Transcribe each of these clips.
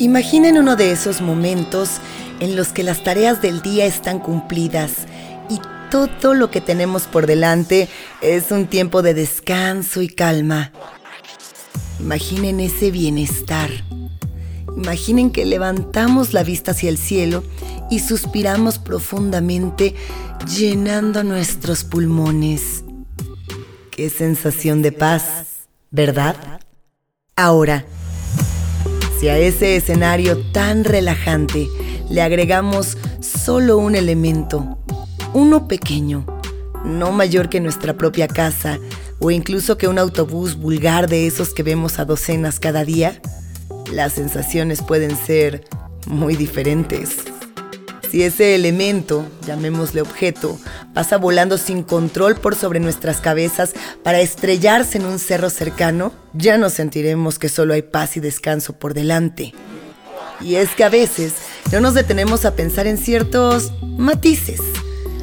Imaginen uno de esos momentos en los que las tareas del día están cumplidas y todo lo que tenemos por delante es un tiempo de descanso y calma. Imaginen ese bienestar. Imaginen que levantamos la vista hacia el cielo y suspiramos profundamente llenando nuestros pulmones. Qué sensación de paz, ¿verdad? Ahora, si a ese escenario tan relajante le agregamos solo un elemento, uno pequeño, no mayor que nuestra propia casa o incluso que un autobús vulgar de esos que vemos a docenas cada día, las sensaciones pueden ser muy diferentes. Si ese elemento, llamémosle objeto, pasa volando sin control por sobre nuestras cabezas para estrellarse en un cerro cercano, ya no sentiremos que solo hay paz y descanso por delante. Y es que a veces no nos detenemos a pensar en ciertos matices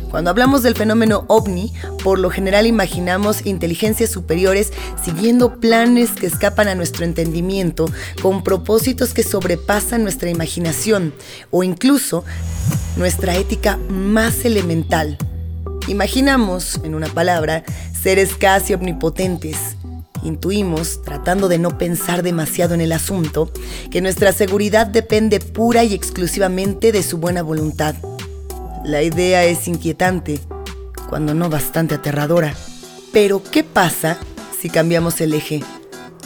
cuando hablamos del fenómeno ovni, por lo general imaginamos inteligencias superiores siguiendo planes que escapan a nuestro entendimiento, con propósitos que sobrepasan nuestra imaginación o incluso nuestra ética más elemental. Imaginamos, en una palabra, seres casi omnipotentes. Intuimos, tratando de no pensar demasiado en el asunto, que nuestra seguridad depende pura y exclusivamente de su buena voluntad. La idea es inquietante, cuando no bastante aterradora. Pero, ¿qué pasa si cambiamos el eje?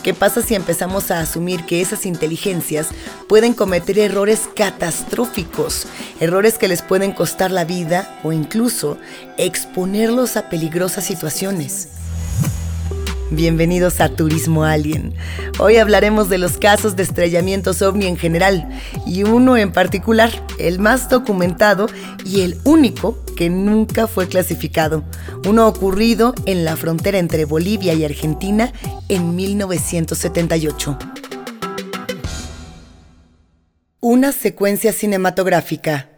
¿Qué pasa si empezamos a asumir que esas inteligencias pueden cometer errores catastróficos, errores que les pueden costar la vida o incluso exponerlos a peligrosas situaciones? Bienvenidos a Turismo Alien. Hoy hablaremos de los casos de estrellamientos ovni en general y uno en particular, el más documentado y el único que nunca fue clasificado. Uno ocurrido en la frontera entre Bolivia y Argentina en 1978. Una secuencia cinematográfica.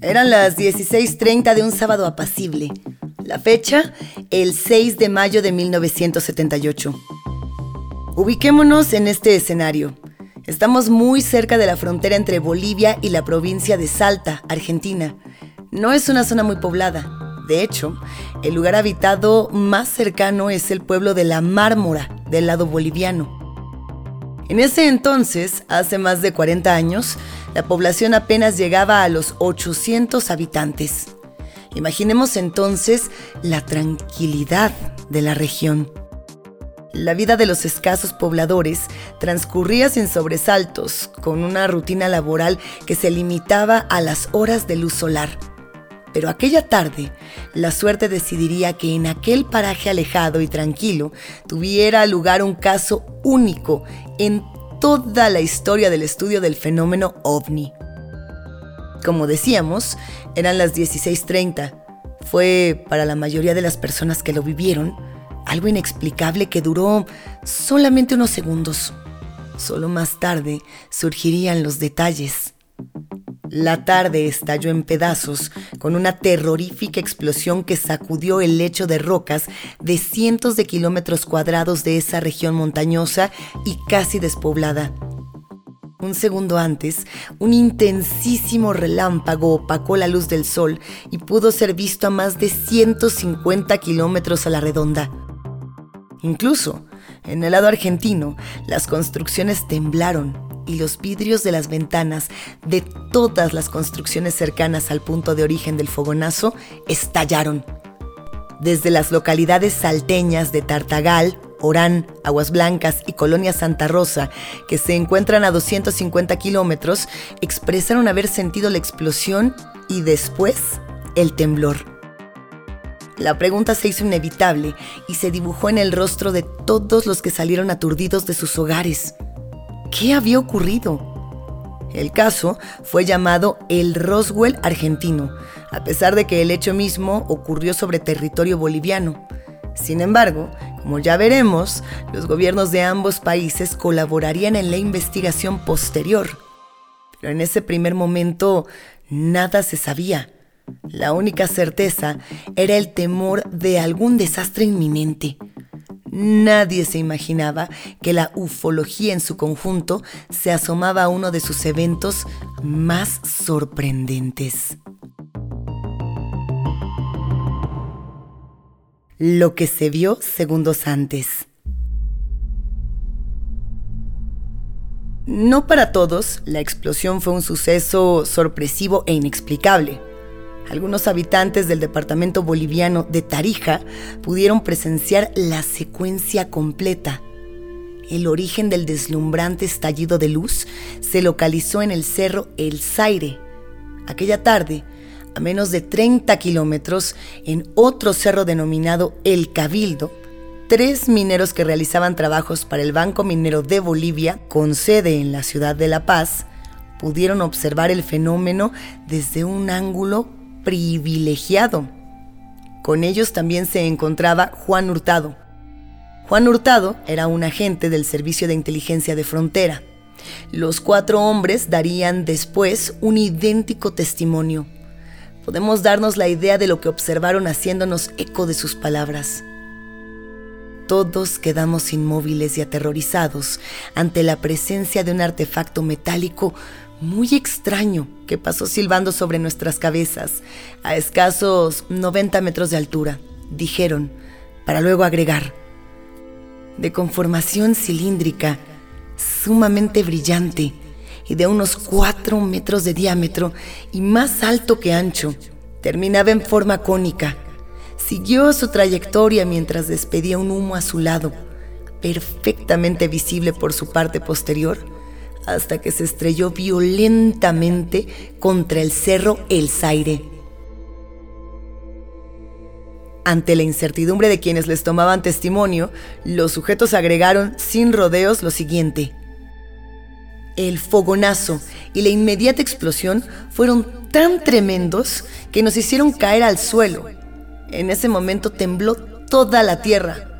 Eran las 16.30 de un sábado apacible. La fecha, el 6 de mayo de 1978. Ubiquémonos en este escenario. Estamos muy cerca de la frontera entre Bolivia y la provincia de Salta, Argentina. No es una zona muy poblada. De hecho, el lugar habitado más cercano es el pueblo de La Mármora, del lado boliviano. En ese entonces, hace más de 40 años, la población apenas llegaba a los 800 habitantes. Imaginemos entonces la tranquilidad de la región. La vida de los escasos pobladores transcurría sin sobresaltos, con una rutina laboral que se limitaba a las horas de luz solar. Pero aquella tarde, la suerte decidiría que en aquel paraje alejado y tranquilo tuviera lugar un caso único en toda la historia del estudio del fenómeno ovni. Como decíamos, eran las 16.30. Fue, para la mayoría de las personas que lo vivieron, algo inexplicable que duró solamente unos segundos. Solo más tarde surgirían los detalles. La tarde estalló en pedazos con una terrorífica explosión que sacudió el lecho de rocas de cientos de kilómetros cuadrados de esa región montañosa y casi despoblada. Un segundo antes, un intensísimo relámpago opacó la luz del sol y pudo ser visto a más de 150 kilómetros a la redonda. Incluso, en el lado argentino, las construcciones temblaron y los vidrios de las ventanas de todas las construcciones cercanas al punto de origen del fogonazo estallaron. Desde las localidades salteñas de Tartagal, Orán, Aguas Blancas y Colonia Santa Rosa, que se encuentran a 250 kilómetros, expresaron haber sentido la explosión y después el temblor. La pregunta se hizo inevitable y se dibujó en el rostro de todos los que salieron aturdidos de sus hogares. ¿Qué había ocurrido? El caso fue llamado el Roswell argentino, a pesar de que el hecho mismo ocurrió sobre territorio boliviano. Sin embargo, como ya veremos, los gobiernos de ambos países colaborarían en la investigación posterior. Pero en ese primer momento nada se sabía. La única certeza era el temor de algún desastre inminente. nadie se imaginaba que la ufología en su conjunto se asomaba a uno de sus eventos más sorprendentes. Lo que se vio segundos antes. No para todos, la explosión fue un suceso sorpresivo e inexplicable. Algunos habitantes del departamento boliviano de Tarija pudieron presenciar la secuencia completa. El origen del deslumbrante estallido de luz se localizó en el cerro El Zaire. Aquella tarde, a menos de 30 kilómetros, en otro cerro denominado El Cabildo, tres mineros que realizaban trabajos para el Banco Minero de Bolivia, con sede en la ciudad de La Paz, pudieron observar el fenómeno desde un ángulo privilegiado. Con ellos también se encontraba Juan Hurtado. Juan Hurtado era un agente del Servicio de Inteligencia de Frontera. Los cuatro hombres darían después un idéntico testimonio. Podemos darnos la idea de lo que observaron haciéndonos eco de sus palabras. Todos quedamos inmóviles y aterrorizados ante la presencia de un artefacto metálico muy extraño que pasó silbando sobre nuestras cabezas a escasos 90 metros de altura, dijeron, para luego agregar, de conformación cilíndrica, sumamente brillante de unos 4 metros de diámetro y más alto que ancho, terminaba en forma cónica Siguió su trayectoria mientras despedía un humo a su lado, perfectamente visible por su parte posterior, hasta que se estrelló violentamente contra el cerro El Zaire. Ante la incertidumbre de quienes les tomaban testimonio, los sujetos agregaron sin rodeos lo siguiente. El fogonazo y la inmediata explosión fueron tan tremendos que nos hicieron caer al suelo en ese momento tembló toda la tierra.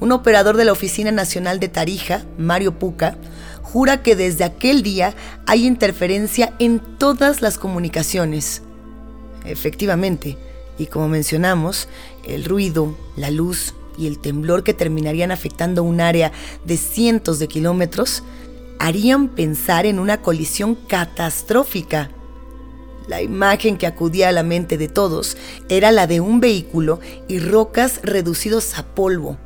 Un operador de la Oficina Nacional de Tarija, Mario Puca, jura que desde aquel día hay interferencia en todas las comunicaciones. Efectivamente, y como mencionamos, el ruido, la luz y el temblor que terminarían afectando un área de cientos de kilómetros harían pensar en una colisión catastrófica la imagen que acudía a la mente de todos era la de un vehículo y rocas reducidos a polvo.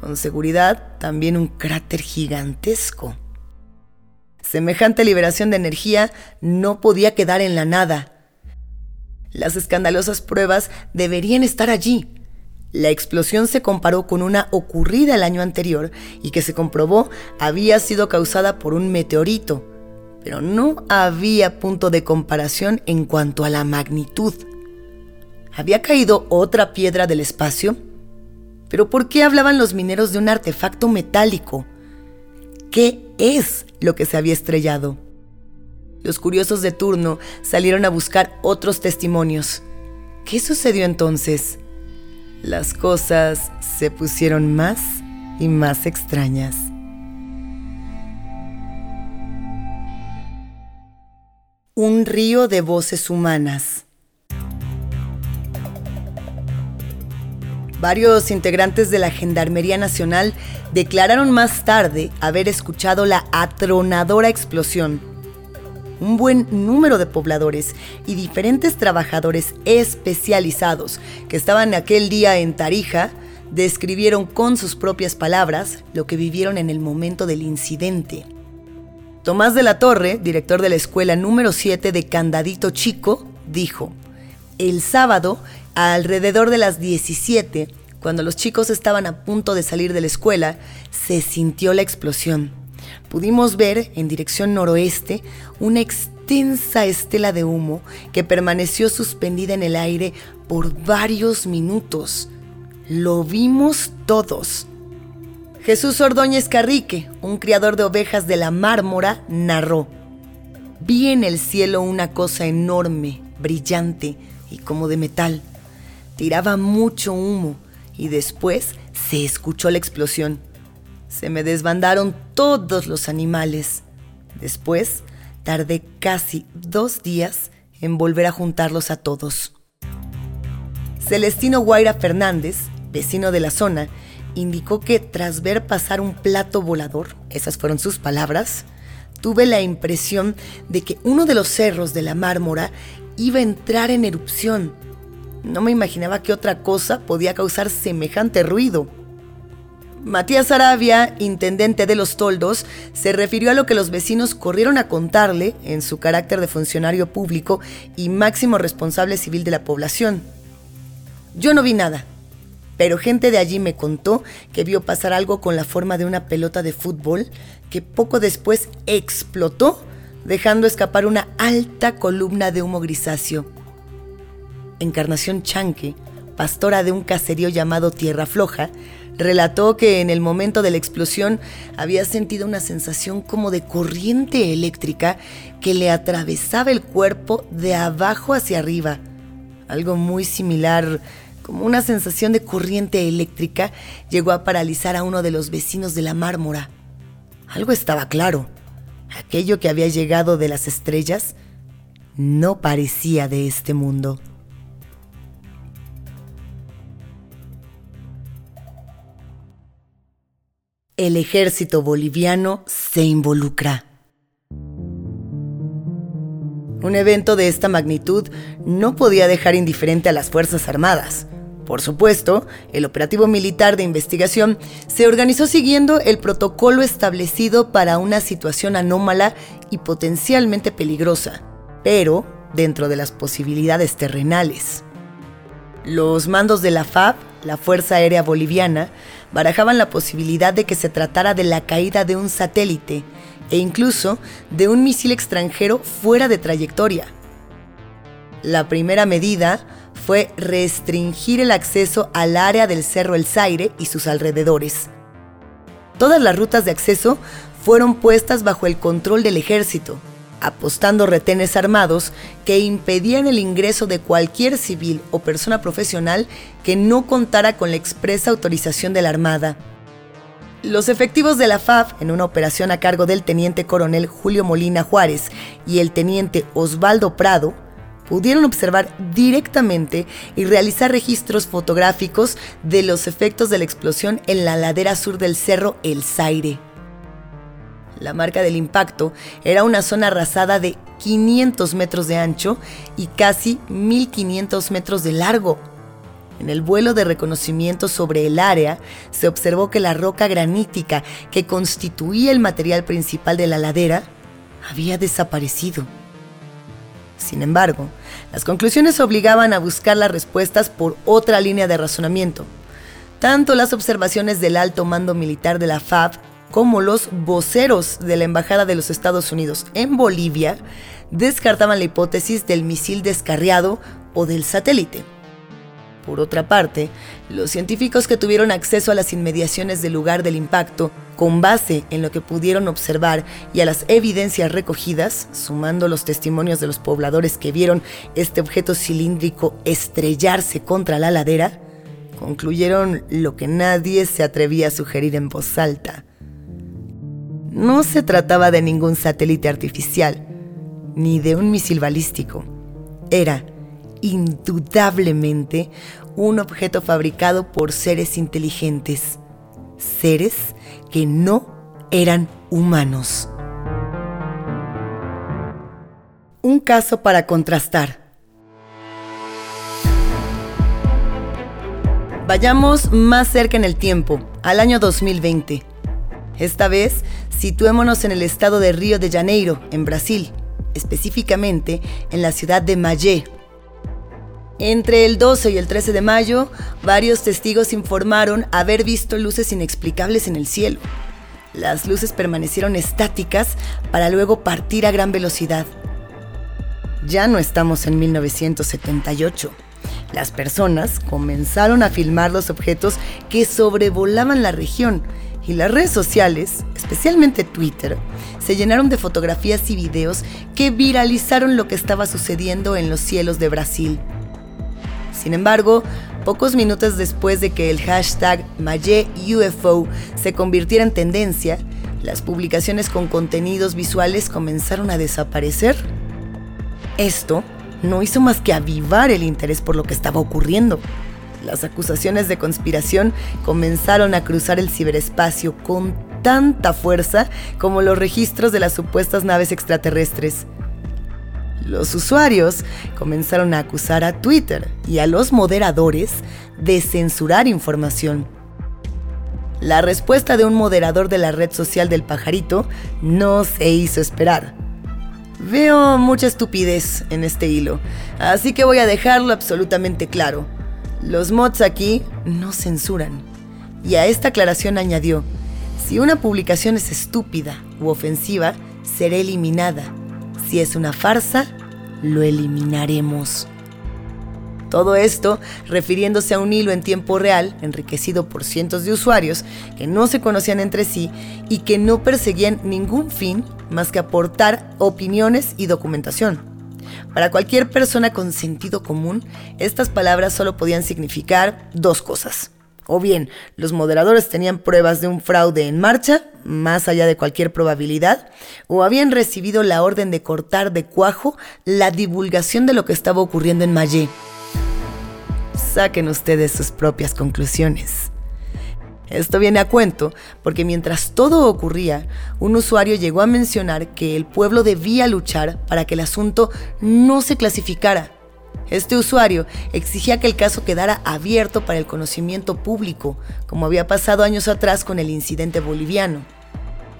Con seguridad, también un cráter gigantesco. Semejante liberación de energía no podía quedar en la nada. Las escandalosas pruebas deberían estar allí. La explosión se comparó con una ocurrida el año anterior y que se comprobó había sido causada por un meteorito pero no había punto de comparación en cuanto a la magnitud. ¿Había caído otra piedra del espacio? ¿Pero por qué hablaban los mineros de un artefacto metálico? ¿Qué es lo que se había estrellado? Los curiosos de turno salieron a buscar otros testimonios. ¿Qué sucedió entonces? Las cosas se pusieron más y más extrañas. Un río de voces humanas. Varios integrantes de la Gendarmería Nacional declararon más tarde haber escuchado la atronadora explosión. Un buen número de pobladores y diferentes trabajadores especializados que estaban aquel día en Tarija describieron con sus propias palabras lo que vivieron en el momento del incidente. Tomás de la Torre, director de la escuela número 7 de Candadito Chico, dijo, el sábado, alrededor de las 17, cuando los chicos estaban a punto de salir de la escuela, se sintió la explosión. Pudimos ver, en dirección noroeste, una extensa estela de humo que permaneció suspendida en el aire por varios minutos. Lo vimos todos. Jesús Ordóñez Carrique, un criador de ovejas de la Mármora, narró, Vi en el cielo una cosa enorme, brillante y como de metal. Tiraba mucho humo y después se escuchó la explosión. Se me desbandaron todos los animales. Después tardé casi dos días en volver a juntarlos a todos. Celestino Guaira Fernández, vecino de la zona, indicó que tras ver pasar un plato volador, esas fueron sus palabras, tuve la impresión de que uno de los cerros de la mármora iba a entrar en erupción. No me imaginaba que otra cosa podía causar semejante ruido. Matías Arabia, intendente de Los Toldos, se refirió a lo que los vecinos corrieron a contarle en su carácter de funcionario público y máximo responsable civil de la población. Yo no vi nada, pero gente de allí me contó que vio pasar algo con la forma de una pelota de fútbol que poco después explotó, dejando escapar una alta columna de humo grisáceo. Encarnación Chanque, pastora de un caserío llamado Tierra Floja, relató que en el momento de la explosión había sentido una sensación como de corriente eléctrica que le atravesaba el cuerpo de abajo hacia arriba. Algo muy similar, como una sensación de corriente eléctrica, llegó a paralizar a uno de los vecinos de la mármora. Algo estaba claro. Aquello que había llegado de las estrellas no parecía de este mundo. El ejército boliviano se involucra. Un evento de esta magnitud no podía dejar indiferente a las Fuerzas Armadas. Por supuesto, el operativo militar de investigación se organizó siguiendo el protocolo establecido para una situación anómala y potencialmente peligrosa, pero dentro de las posibilidades terrenales. Los mandos de la FAB, la Fuerza Aérea Boliviana, barajaban la posibilidad de que se tratara de la caída de un satélite e incluso de un misil extranjero fuera de trayectoria. La primera medida fue restringir el acceso al área del Cerro El Zaire y sus alrededores. Todas las rutas de acceso fueron puestas bajo el control del ejército, apostando retenes armados que impedían el ingreso de cualquier civil o persona profesional que no contara con la expresa autorización de la Armada. Los efectivos de la FAF, en una operación a cargo del teniente coronel Julio Molina Juárez y el teniente Osvaldo Prado, pudieron observar directamente y realizar registros fotográficos de los efectos de la explosión en la ladera sur del cerro El Zaire. La marca del impacto era una zona arrasada de 500 metros de ancho y casi 1500 metros de largo. En el vuelo de reconocimiento sobre el área se observó que la roca granítica que constituía el material principal de la ladera había desaparecido. Sin embargo, las conclusiones obligaban a buscar las respuestas por otra línea de razonamiento. Tanto las observaciones del alto mando militar de la FAB como los voceros de la Embajada de los Estados Unidos en Bolivia descartaban la hipótesis del misil descarriado o del satélite. Por otra parte, los científicos que tuvieron acceso a las inmediaciones del lugar del impacto, con base en lo que pudieron observar y a las evidencias recogidas, sumando los testimonios de los pobladores que vieron este objeto cilíndrico estrellarse contra la ladera, concluyeron lo que nadie se atrevía a sugerir en voz alta. No se trataba de ningún satélite artificial, ni de un misil balístico. Era, indudablemente, un objeto fabricado por seres inteligentes, seres que no eran humanos. Un caso para contrastar. Vayamos más cerca en el tiempo, al año 2020. Esta vez, situémonos en el estado de Río de Janeiro, en Brasil, específicamente en la ciudad de Magé. Entre el 12 y el 13 de mayo, varios testigos informaron haber visto luces inexplicables en el cielo. Las luces permanecieron estáticas para luego partir a gran velocidad. Ya no estamos en 1978. Las personas comenzaron a filmar los objetos que sobrevolaban la región y las redes sociales, especialmente Twitter, se llenaron de fotografías y videos que viralizaron lo que estaba sucediendo en los cielos de Brasil. Sin embargo, pocos minutos después de que el hashtag MayeUFO se convirtiera en tendencia, las publicaciones con contenidos visuales comenzaron a desaparecer. Esto no hizo más que avivar el interés por lo que estaba ocurriendo. Las acusaciones de conspiración comenzaron a cruzar el ciberespacio con tanta fuerza como los registros de las supuestas naves extraterrestres. Los usuarios comenzaron a acusar a Twitter y a los moderadores de censurar información. La respuesta de un moderador de la red social del pajarito no se hizo esperar. Veo mucha estupidez en este hilo, así que voy a dejarlo absolutamente claro. Los mods aquí no censuran. Y a esta aclaración añadió, si una publicación es estúpida u ofensiva, será eliminada. Si es una farsa, lo eliminaremos. Todo esto refiriéndose a un hilo en tiempo real, enriquecido por cientos de usuarios que no se conocían entre sí y que no perseguían ningún fin más que aportar opiniones y documentación. Para cualquier persona con sentido común, estas palabras solo podían significar dos cosas. O bien, los moderadores tenían pruebas de un fraude en marcha, más allá de cualquier probabilidad, o habían recibido la orden de cortar de cuajo la divulgación de lo que estaba ocurriendo en Mayé. Saquen ustedes sus propias conclusiones. Esto viene a cuento porque mientras todo ocurría, un usuario llegó a mencionar que el pueblo debía luchar para que el asunto no se clasificara este usuario exigía que el caso quedara abierto para el conocimiento público, como había pasado años atrás con el incidente boliviano.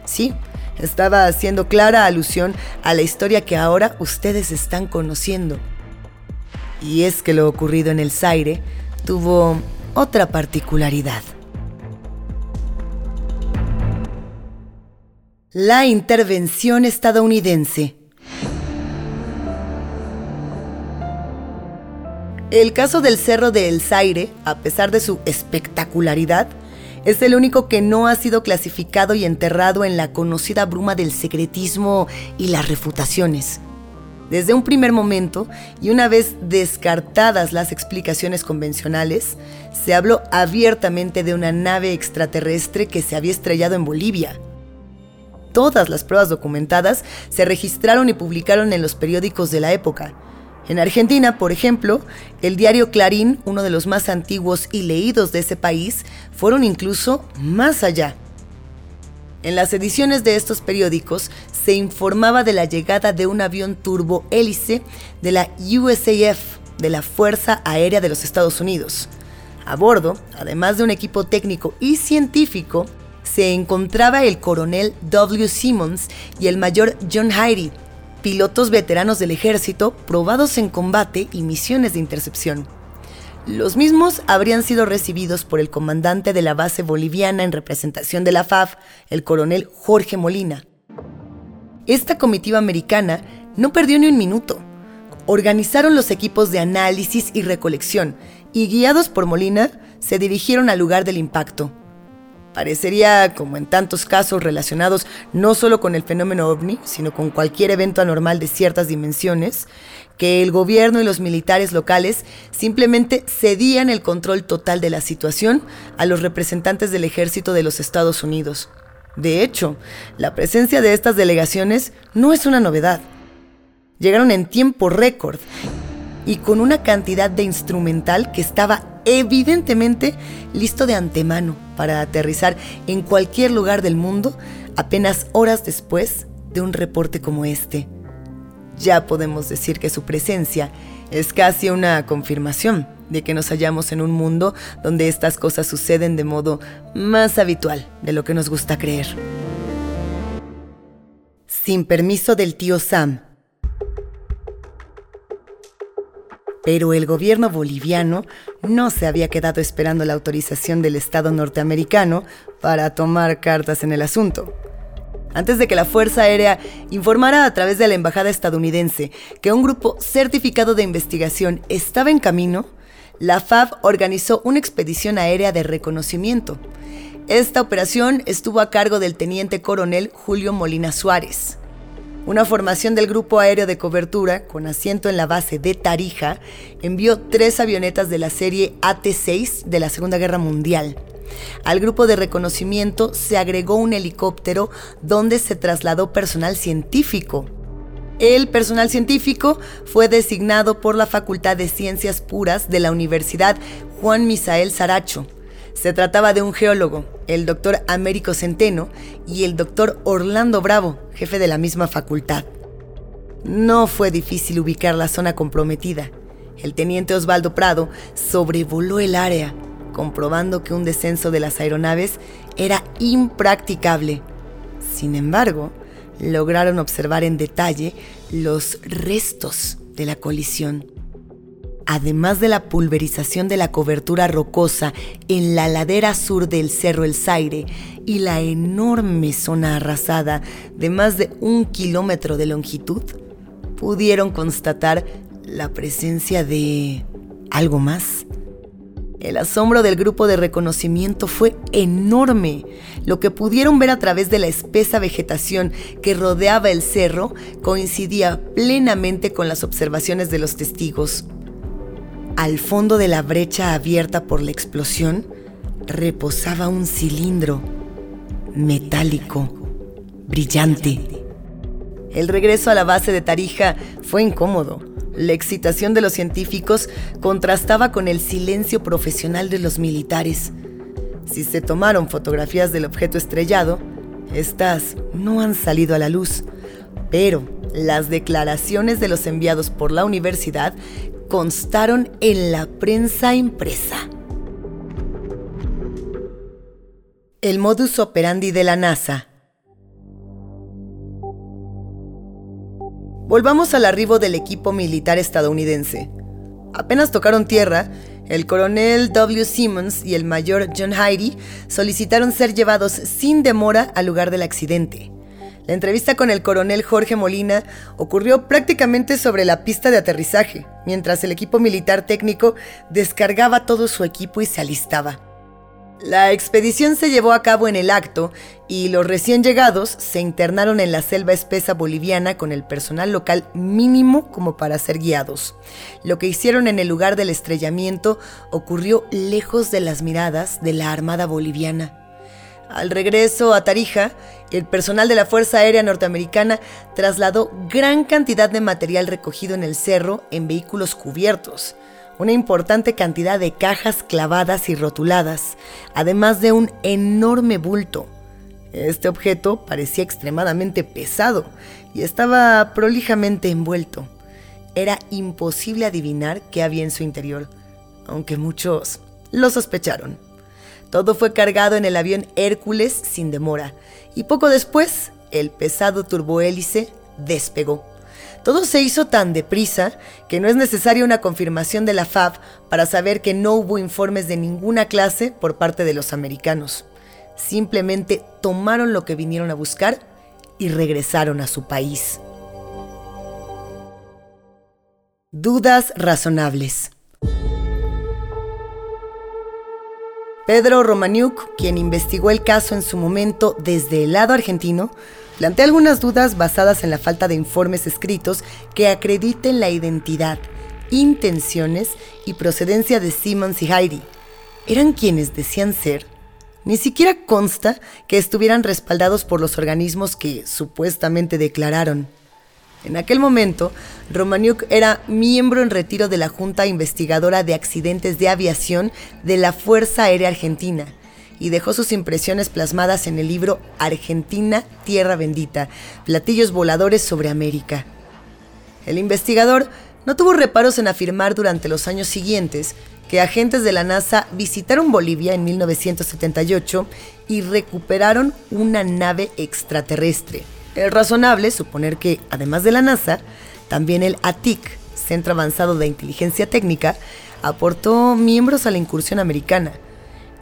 Sí, estaba haciendo clara alusión a la historia que ahora ustedes están conociendo. Y es que lo ocurrido en el Zaire tuvo otra particularidad. La intervención estadounidense El caso del Cerro de El Zaire, a pesar de su espectacularidad, es el único que no ha sido clasificado y enterrado en la conocida bruma del secretismo y las refutaciones. Desde un primer momento, y una vez descartadas las explicaciones convencionales, se habló abiertamente de una nave extraterrestre que se había estrellado en Bolivia. Todas las pruebas documentadas se registraron y publicaron en los periódicos de la época, en Argentina, por ejemplo, el diario Clarín, uno de los más antiguos y leídos de ese país, fueron incluso más allá. En las ediciones de estos periódicos se informaba de la llegada de un avión turbo hélice de la USAF, de la Fuerza Aérea de los Estados Unidos. A bordo, además de un equipo técnico y científico, se encontraba el coronel W. Simmons y el mayor John Hyde, pilotos veteranos del ejército probados en combate y misiones de intercepción. Los mismos habrían sido recibidos por el comandante de la base boliviana en representación de la FAF, el coronel Jorge Molina. Esta comitiva americana no perdió ni un minuto. Organizaron los equipos de análisis y recolección y guiados por Molina se dirigieron al lugar del impacto, Parecería, como en tantos casos relacionados no solo con el fenómeno ovni, sino con cualquier evento anormal de ciertas dimensiones, que el gobierno y los militares locales simplemente cedían el control total de la situación a los representantes del ejército de los Estados Unidos. De hecho, la presencia de estas delegaciones no es una novedad. Llegaron en tiempo récord y con una cantidad de instrumental que estaba evidentemente listo de antemano para aterrizar en cualquier lugar del mundo apenas horas después de un reporte como este. Ya podemos decir que su presencia es casi una confirmación de que nos hallamos en un mundo donde estas cosas suceden de modo más habitual de lo que nos gusta creer. Sin permiso del tío Sam, Pero el gobierno boliviano no se había quedado esperando la autorización del Estado norteamericano para tomar cartas en el asunto. Antes de que la Fuerza Aérea informara a través de la Embajada estadounidense que un grupo certificado de investigación estaba en camino, la FAB organizó una expedición aérea de reconocimiento. Esta operación estuvo a cargo del teniente coronel Julio Molina Suárez. Una formación del Grupo Aéreo de Cobertura, con asiento en la base de Tarija, envió tres avionetas de la serie AT-6 de la Segunda Guerra Mundial. Al grupo de reconocimiento se agregó un helicóptero donde se trasladó personal científico. El personal científico fue designado por la Facultad de Ciencias Puras de la Universidad Juan Misael Saracho. Se trataba de un geólogo, el doctor Américo Centeno, y el doctor Orlando Bravo, jefe de la misma facultad. No fue difícil ubicar la zona comprometida. El teniente Osvaldo Prado sobrevoló el área, comprobando que un descenso de las aeronaves era impracticable. Sin embargo, lograron observar en detalle los restos de la colisión. Además de la pulverización de la cobertura rocosa en la ladera sur del Cerro El Zaire y la enorme zona arrasada de más de un kilómetro de longitud, pudieron constatar la presencia de algo más. El asombro del grupo de reconocimiento fue enorme. Lo que pudieron ver a través de la espesa vegetación que rodeaba el cerro coincidía plenamente con las observaciones de los testigos. Al fondo de la brecha abierta por la explosión reposaba un cilindro metálico, brillante. El regreso a la base de Tarija fue incómodo. La excitación de los científicos contrastaba con el silencio profesional de los militares. Si se tomaron fotografías del objeto estrellado, estas no han salido a la luz, pero las declaraciones de los enviados por la universidad constaron en la prensa impresa. El modus operandi de la NASA Volvamos al arribo del equipo militar estadounidense. Apenas tocaron tierra, el coronel W. Simmons y el mayor John Heidi solicitaron ser llevados sin demora al lugar del accidente. La entrevista con el coronel Jorge Molina ocurrió prácticamente sobre la pista de aterrizaje, mientras el equipo militar técnico descargaba todo su equipo y se alistaba. La expedición se llevó a cabo en el acto y los recién llegados se internaron en la selva espesa boliviana con el personal local mínimo como para ser guiados. Lo que hicieron en el lugar del estrellamiento ocurrió lejos de las miradas de la Armada Boliviana. Al regreso a Tarija, el personal de la Fuerza Aérea Norteamericana trasladó gran cantidad de material recogido en el cerro en vehículos cubiertos una importante cantidad de cajas clavadas y rotuladas, además de un enorme bulto. Este objeto parecía extremadamente pesado y estaba prolijamente envuelto. Era imposible adivinar qué había en su interior, aunque muchos lo sospecharon. Todo fue cargado en el avión Hércules sin demora, y poco después el pesado turbohélice despegó. Todo se hizo tan deprisa que no es necesaria una confirmación de la FAB para saber que no hubo informes de ninguna clase por parte de los americanos. Simplemente tomaron lo que vinieron a buscar y regresaron a su país. Dudas razonables. Pedro Romaniuk, quien investigó el caso en su momento desde el lado argentino, plantea algunas dudas basadas en la falta de informes escritos que acrediten la identidad, intenciones y procedencia de Simmons y Heidi. ¿Eran quienes decían ser? Ni siquiera consta que estuvieran respaldados por los organismos que supuestamente declararon. En aquel momento, Romaniuk era miembro en retiro de la Junta Investigadora de Accidentes de Aviación de la Fuerza Aérea Argentina y dejó sus impresiones plasmadas en el libro Argentina, Tierra Bendita, Platillos Voladores sobre América. El investigador no tuvo reparos en afirmar durante los años siguientes que agentes de la NASA visitaron Bolivia en 1978 y recuperaron una nave extraterrestre es razonable suponer que, además de la NASA, también el ATIC, Centro Avanzado de Inteligencia Técnica, aportó miembros a la incursión americana.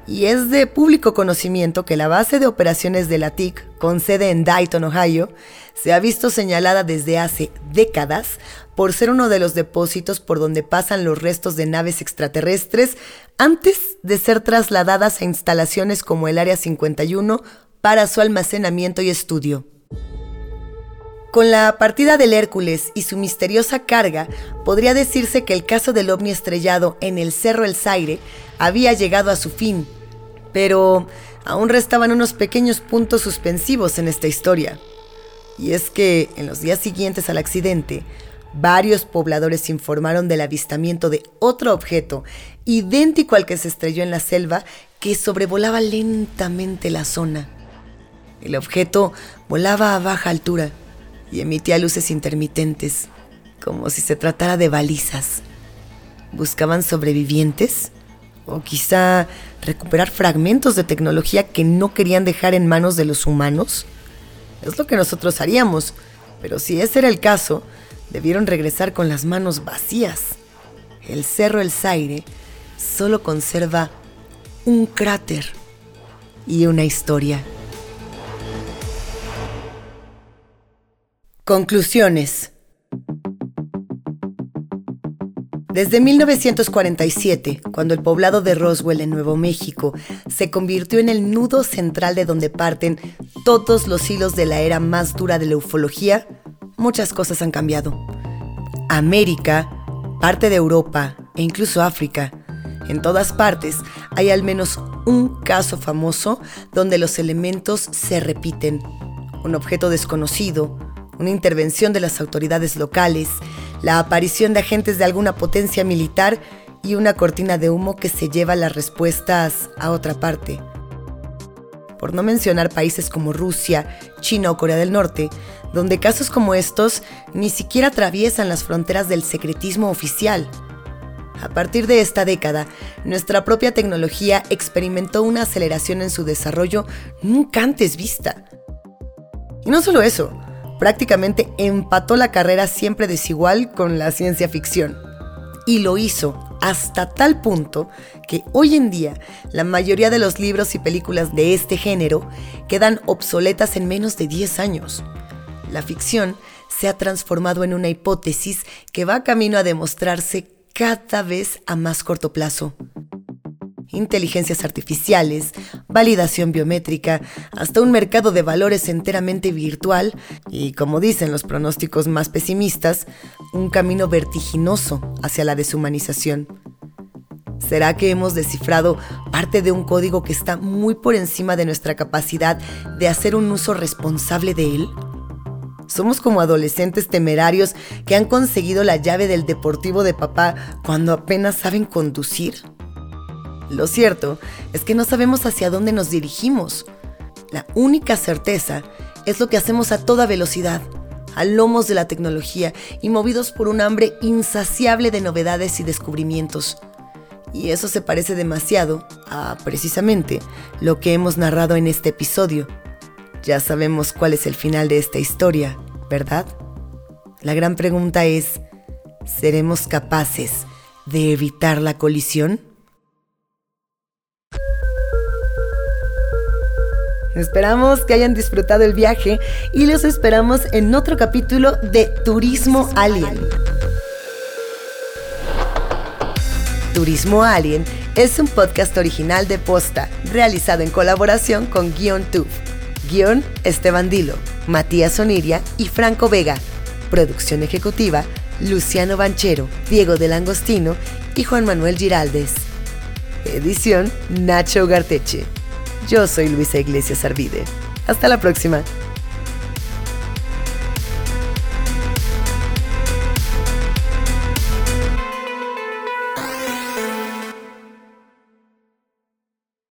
Y es de público conocimiento que la base de operaciones del ATIC, con sede en Dayton, Ohio, se ha visto señalada desde hace décadas por ser uno de los depósitos por donde pasan los restos de naves extraterrestres antes de ser trasladadas a instalaciones como el Área 51 para su almacenamiento y estudio. Con la partida del Hércules y su misteriosa carga, podría decirse que el caso del ovni estrellado en el Cerro El Zaire había llegado a su fin, pero aún restaban unos pequeños puntos suspensivos en esta historia. Y es que en los días siguientes al accidente, varios pobladores informaron del avistamiento de otro objeto idéntico al que se estrelló en la selva que sobrevolaba lentamente la zona. El objeto volaba a baja altura y emitía luces intermitentes, como si se tratara de balizas. ¿Buscaban sobrevivientes? ¿O quizá recuperar fragmentos de tecnología que no querían dejar en manos de los humanos? Es lo que nosotros haríamos, pero si ese era el caso, debieron regresar con las manos vacías. El Cerro El Zaire solo conserva un cráter y una historia. Conclusiones. Desde 1947, cuando el poblado de Roswell en Nuevo México se convirtió en el nudo central de donde parten todos los hilos de la era más dura de la ufología, muchas cosas han cambiado. América, parte de Europa e incluso África, en todas partes hay al menos un caso famoso donde los elementos se repiten. Un objeto desconocido, una intervención de las autoridades locales, la aparición de agentes de alguna potencia militar y una cortina de humo que se lleva las respuestas a otra parte. Por no mencionar países como Rusia, China o Corea del Norte, donde casos como estos ni siquiera atraviesan las fronteras del secretismo oficial. A partir de esta década, nuestra propia tecnología experimentó una aceleración en su desarrollo nunca antes vista. Y no solo eso, prácticamente empató la carrera siempre desigual con la ciencia ficción. Y lo hizo hasta tal punto que hoy en día la mayoría de los libros y películas de este género quedan obsoletas en menos de 10 años. La ficción se ha transformado en una hipótesis que va camino a demostrarse cada vez a más corto plazo inteligencias artificiales, validación biométrica, hasta un mercado de valores enteramente virtual y, como dicen los pronósticos más pesimistas, un camino vertiginoso hacia la deshumanización. ¿Será que hemos descifrado parte de un código que está muy por encima de nuestra capacidad de hacer un uso responsable de él? Somos como adolescentes temerarios que han conseguido la llave del deportivo de papá cuando apenas saben conducir. Lo cierto es que no sabemos hacia dónde nos dirigimos. La única certeza es lo que hacemos a toda velocidad, a lomos de la tecnología y movidos por un hambre insaciable de novedades y descubrimientos. Y eso se parece demasiado a, precisamente, lo que hemos narrado en este episodio. Ya sabemos cuál es el final de esta historia, ¿verdad? La gran pregunta es, ¿seremos capaces de evitar la colisión? Esperamos que hayan disfrutado el viaje y los esperamos en otro capítulo de Turismo Alien. Turismo Alien es un podcast original de Posta, realizado en colaboración con Guion Tuf. Guión Esteban Dilo, Matías Oniria y Franco Vega. Producción ejecutiva Luciano Banchero, Diego del Angostino y Juan Manuel Giraldes. Edición Nacho Garteche. Yo soy Luisa Iglesias Arvide. Hasta la próxima.